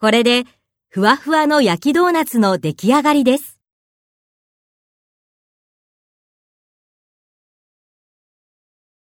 これで、ふわふわの焼きドーナツの出来上がりです。